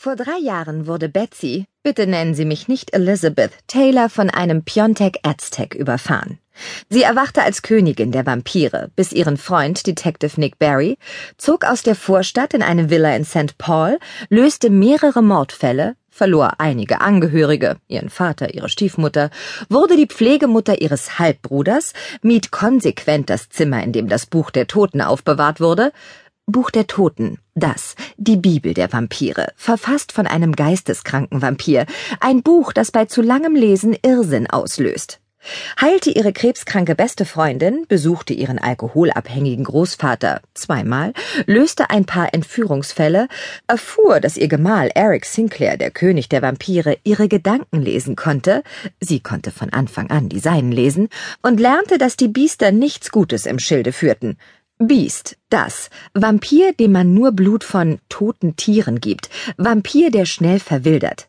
Vor drei Jahren wurde Betsy, bitte nennen Sie mich nicht Elizabeth, Taylor von einem Piontek Aztec überfahren. Sie erwachte als Königin der Vampire, bis ihren Freund Detective Nick Barry zog aus der Vorstadt in eine Villa in St. Paul, löste mehrere Mordfälle, verlor einige Angehörige, ihren Vater, ihre Stiefmutter, wurde die Pflegemutter ihres Halbbruders, mied konsequent das Zimmer, in dem das Buch der Toten aufbewahrt wurde, Buch der Toten, das, die Bibel der Vampire, verfasst von einem geisteskranken Vampir, ein Buch, das bei zu langem Lesen Irrsinn auslöst. Heilte ihre krebskranke beste Freundin, besuchte ihren alkoholabhängigen Großvater zweimal, löste ein paar Entführungsfälle, erfuhr, dass ihr Gemahl Eric Sinclair, der König der Vampire, ihre Gedanken lesen konnte, sie konnte von Anfang an die seinen lesen, und lernte, dass die Biester nichts Gutes im Schilde führten, Beast, das. Vampir, dem man nur Blut von toten Tieren gibt. Vampir, der schnell verwildert.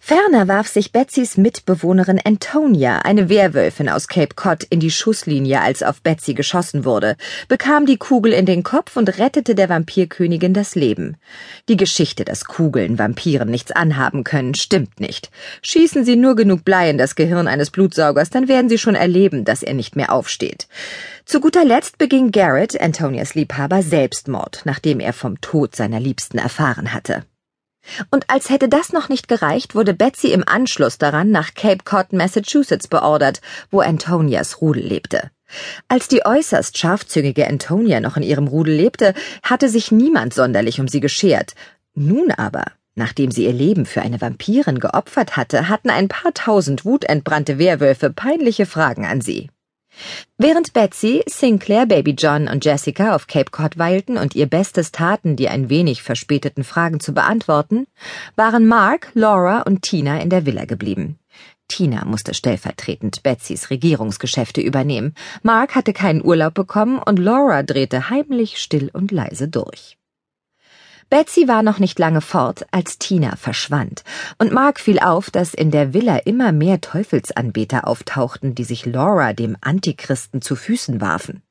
Ferner warf sich Betsys Mitbewohnerin Antonia, eine Werwölfin aus Cape Cod, in die Schusslinie, als auf Betsy geschossen wurde, bekam die Kugel in den Kopf und rettete der Vampirkönigin das Leben. Die Geschichte, dass Kugeln Vampiren nichts anhaben können, stimmt nicht. Schießen sie nur genug Blei in das Gehirn eines Blutsaugers, dann werden sie schon erleben, dass er nicht mehr aufsteht. Zu guter Letzt beging Garrett, Antonias Liebhaber, Selbstmord, nachdem er vom Tod seiner Liebsten erfahren hatte. Und als hätte das noch nicht gereicht, wurde Betsy im Anschluss daran nach Cape Cod, Massachusetts beordert, wo Antonias Rudel lebte. Als die äußerst scharfzüngige Antonia noch in ihrem Rudel lebte, hatte sich niemand sonderlich um sie geschert. Nun aber, nachdem sie ihr Leben für eine Vampirin geopfert hatte, hatten ein paar tausend wutentbrannte Werwölfe peinliche Fragen an sie. Während Betsy, Sinclair, Baby John und Jessica auf Cape Cod weilten und ihr Bestes taten, die ein wenig verspäteten Fragen zu beantworten, waren Mark, Laura und Tina in der Villa geblieben. Tina musste stellvertretend Betsys Regierungsgeschäfte übernehmen. Mark hatte keinen Urlaub bekommen und Laura drehte heimlich still und leise durch. Betsy war noch nicht lange fort, als Tina verschwand, und Mark fiel auf, dass in der Villa immer mehr Teufelsanbeter auftauchten, die sich Laura, dem Antichristen, zu Füßen warfen.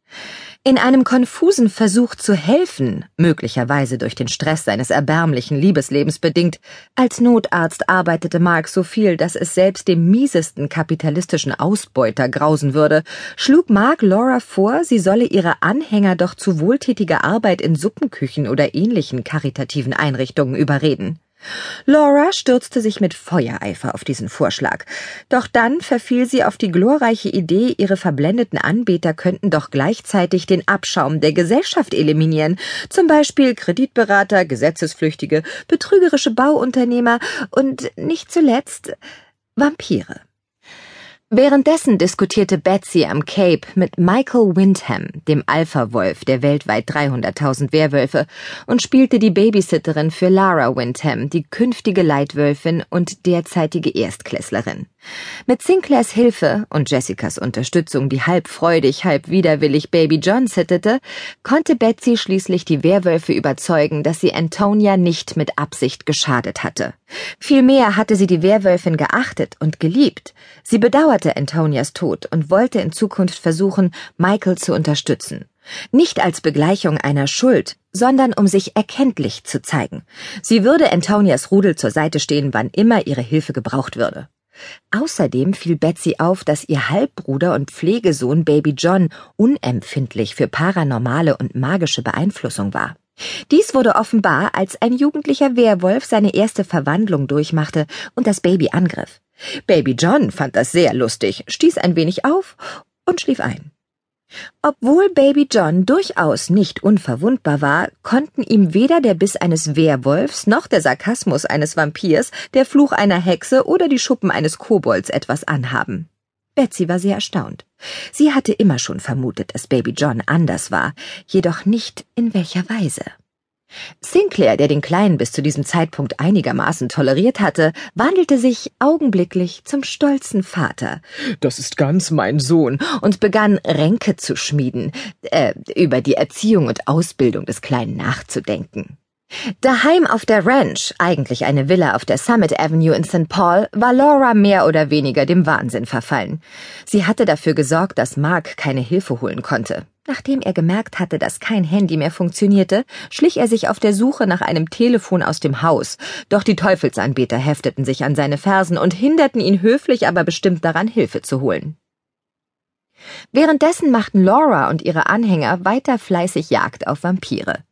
In einem konfusen Versuch zu helfen, möglicherweise durch den Stress seines erbärmlichen Liebeslebens bedingt, als Notarzt arbeitete Mark so viel, dass es selbst dem miesesten kapitalistischen Ausbeuter grausen würde, schlug Mark Laura vor, sie solle ihre Anhänger doch zu wohltätiger Arbeit in Suppenküchen oder ähnlichen karitativen Einrichtungen überreden. Laura stürzte sich mit Feuereifer auf diesen Vorschlag, doch dann verfiel sie auf die glorreiche Idee, ihre verblendeten Anbeter könnten doch gleichzeitig den Abschaum der Gesellschaft eliminieren, zum Beispiel Kreditberater, Gesetzesflüchtige, betrügerische Bauunternehmer und nicht zuletzt Vampire. Währenddessen diskutierte Betsy am Cape mit Michael Windham, dem Alpha-Wolf der weltweit 300.000 Werwölfe, und spielte die Babysitterin für Lara Windham, die künftige Leitwölfin und derzeitige Erstklässlerin. Mit Sinclairs Hilfe und Jessicas Unterstützung, die halb freudig, halb widerwillig Baby John sittete, konnte Betsy schließlich die Werwölfe überzeugen, dass sie Antonia nicht mit Absicht geschadet hatte. Vielmehr hatte sie die Werwölfin geachtet und geliebt. Sie bedauerte Antonias Tod und wollte in Zukunft versuchen, Michael zu unterstützen. Nicht als Begleichung einer Schuld, sondern um sich erkenntlich zu zeigen. Sie würde Antonias Rudel zur Seite stehen, wann immer ihre Hilfe gebraucht würde. Außerdem fiel Betsy auf, dass ihr Halbbruder und Pflegesohn Baby John unempfindlich für paranormale und magische Beeinflussung war. Dies wurde offenbar, als ein jugendlicher Werwolf seine erste Verwandlung durchmachte und das Baby angriff. Baby John fand das sehr lustig, stieß ein wenig auf und schlief ein. Obwohl Baby John durchaus nicht unverwundbar war, konnten ihm weder der Biss eines Werwolfs noch der Sarkasmus eines Vampirs, der Fluch einer Hexe oder die Schuppen eines Kobolds etwas anhaben. Betsy war sehr erstaunt. Sie hatte immer schon vermutet, dass Baby John anders war, jedoch nicht in welcher Weise. Sinclair, der den Kleinen bis zu diesem Zeitpunkt einigermaßen toleriert hatte, wandelte sich augenblicklich zum stolzen Vater. Das ist ganz mein Sohn, und begann Ränke zu schmieden, äh, über die Erziehung und Ausbildung des Kleinen nachzudenken. Daheim auf der Ranch, eigentlich eine Villa auf der Summit Avenue in St. Paul, war Laura mehr oder weniger dem Wahnsinn verfallen. Sie hatte dafür gesorgt, dass Mark keine Hilfe holen konnte. Nachdem er gemerkt hatte, dass kein Handy mehr funktionierte, schlich er sich auf der Suche nach einem Telefon aus dem Haus, doch die Teufelsanbeter hefteten sich an seine Fersen und hinderten ihn höflich, aber bestimmt daran, Hilfe zu holen. Währenddessen machten Laura und ihre Anhänger weiter fleißig Jagd auf Vampire.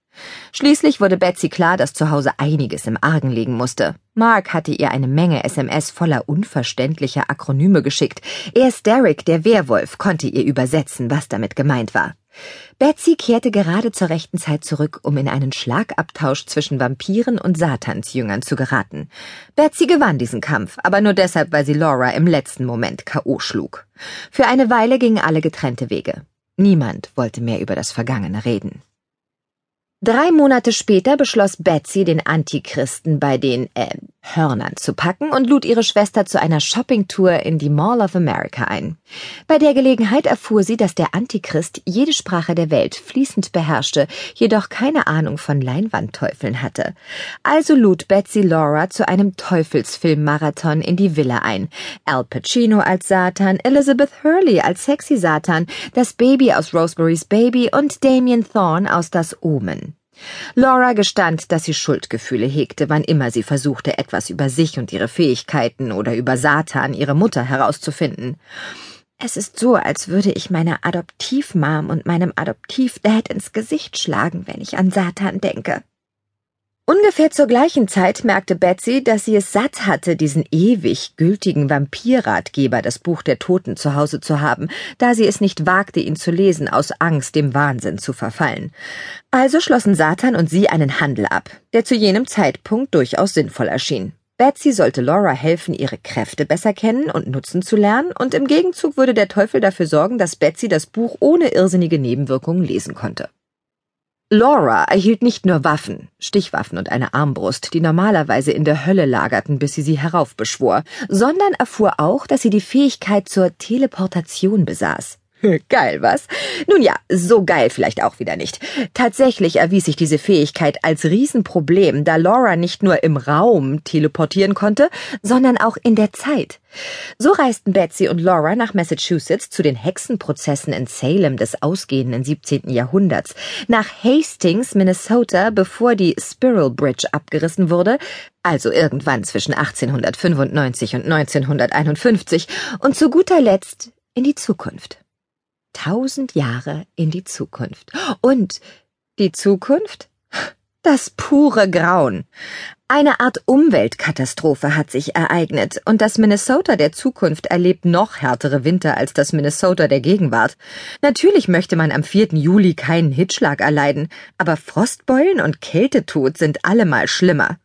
Schließlich wurde Betsy klar, dass zu Hause einiges im Argen liegen musste. Mark hatte ihr eine Menge SMS voller unverständlicher Akronyme geschickt. Erst Derek, der Werwolf, konnte ihr übersetzen, was damit gemeint war. Betsy kehrte gerade zur rechten Zeit zurück, um in einen Schlagabtausch zwischen Vampiren und Satansjüngern zu geraten. Betsy gewann diesen Kampf, aber nur deshalb, weil sie Laura im letzten Moment K.O. schlug. Für eine Weile gingen alle getrennte Wege. Niemand wollte mehr über das Vergangene reden. Drei Monate später beschloss Betsy, den Antichristen bei den äh, Hörnern zu packen und lud ihre Schwester zu einer Shoppingtour in die Mall of America ein. Bei der Gelegenheit erfuhr sie, dass der Antichrist jede Sprache der Welt fließend beherrschte, jedoch keine Ahnung von Leinwandteufeln hatte. Also lud Betsy Laura zu einem Teufelsfilm-Marathon in die Villa ein. Al Pacino als Satan, Elizabeth Hurley als Sexy Satan, das Baby aus Rosemary's Baby und Damien Thorne aus Das Omen. Laura gestand, dass sie Schuldgefühle hegte, wann immer sie versuchte, etwas über sich und ihre Fähigkeiten oder über Satan, ihre Mutter, herauszufinden. Es ist so, als würde ich meiner Adoptivmam und meinem Adoptivdad ins Gesicht schlagen, wenn ich an Satan denke. Ungefähr zur gleichen Zeit merkte Betsy, dass sie es satt hatte, diesen ewig gültigen Vampirratgeber, das Buch der Toten, zu Hause zu haben, da sie es nicht wagte, ihn zu lesen, aus Angst, dem Wahnsinn zu verfallen. Also schlossen Satan und sie einen Handel ab, der zu jenem Zeitpunkt durchaus sinnvoll erschien. Betsy sollte Laura helfen, ihre Kräfte besser kennen und nutzen zu lernen, und im Gegenzug würde der Teufel dafür sorgen, dass Betsy das Buch ohne irrsinnige Nebenwirkungen lesen konnte. Laura erhielt nicht nur Waffen, Stichwaffen und eine Armbrust, die normalerweise in der Hölle lagerten, bis sie sie heraufbeschwor, sondern erfuhr auch, dass sie die Fähigkeit zur Teleportation besaß. Geil, was? Nun ja, so geil vielleicht auch wieder nicht. Tatsächlich erwies sich diese Fähigkeit als Riesenproblem, da Laura nicht nur im Raum teleportieren konnte, sondern auch in der Zeit. So reisten Betsy und Laura nach Massachusetts zu den Hexenprozessen in Salem des ausgehenden 17. Jahrhunderts, nach Hastings, Minnesota, bevor die Spiral Bridge abgerissen wurde, also irgendwann zwischen 1895 und 1951, und zu guter Letzt in die Zukunft. Tausend Jahre in die Zukunft. Und die Zukunft? Das pure Grauen. Eine Art Umweltkatastrophe hat sich ereignet, und das Minnesota der Zukunft erlebt noch härtere Winter als das Minnesota der Gegenwart. Natürlich möchte man am 4. Juli keinen Hitschlag erleiden, aber Frostbeulen und Kältetod sind allemal schlimmer.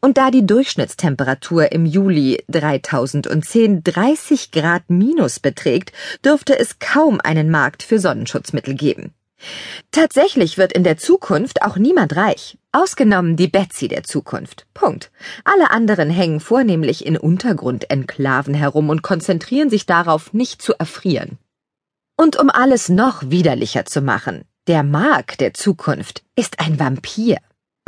Und da die Durchschnittstemperatur im Juli 3010 30 Grad minus beträgt, dürfte es kaum einen Markt für Sonnenschutzmittel geben. Tatsächlich wird in der Zukunft auch niemand reich, ausgenommen die Betsy der Zukunft. Punkt. Alle anderen hängen vornehmlich in Untergrundenklaven herum und konzentrieren sich darauf, nicht zu erfrieren. Und um alles noch widerlicher zu machen, der Mark der Zukunft ist ein Vampir.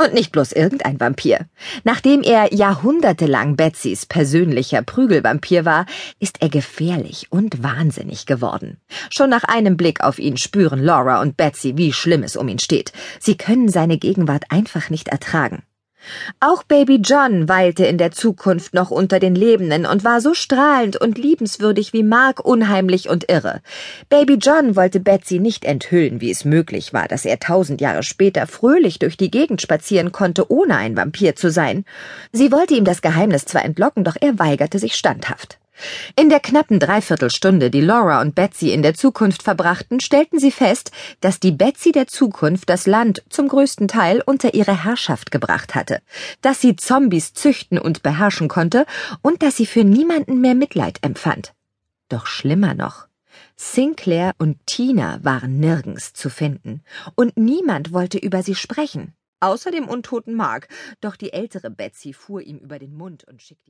Und nicht bloß irgendein Vampir. Nachdem er jahrhundertelang Betsys persönlicher Prügelvampir war, ist er gefährlich und wahnsinnig geworden. Schon nach einem Blick auf ihn spüren Laura und Betsy, wie schlimm es um ihn steht. Sie können seine Gegenwart einfach nicht ertragen. Auch Baby John weilte in der Zukunft noch unter den Lebenden und war so strahlend und liebenswürdig wie Mark unheimlich und irre. Baby John wollte Betsy nicht enthüllen, wie es möglich war, dass er tausend Jahre später fröhlich durch die Gegend spazieren konnte, ohne ein Vampir zu sein. Sie wollte ihm das Geheimnis zwar entlocken, doch er weigerte sich standhaft. In der knappen Dreiviertelstunde, die Laura und Betsy in der Zukunft verbrachten, stellten sie fest, dass die Betsy der Zukunft das Land zum größten Teil unter ihre Herrschaft gebracht hatte, dass sie Zombies züchten und beherrschen konnte und dass sie für niemanden mehr Mitleid empfand. Doch schlimmer noch. Sinclair und Tina waren nirgends zu finden, und niemand wollte über sie sprechen, außer dem untoten Mark, doch die ältere Betsy fuhr ihm über den Mund und schickte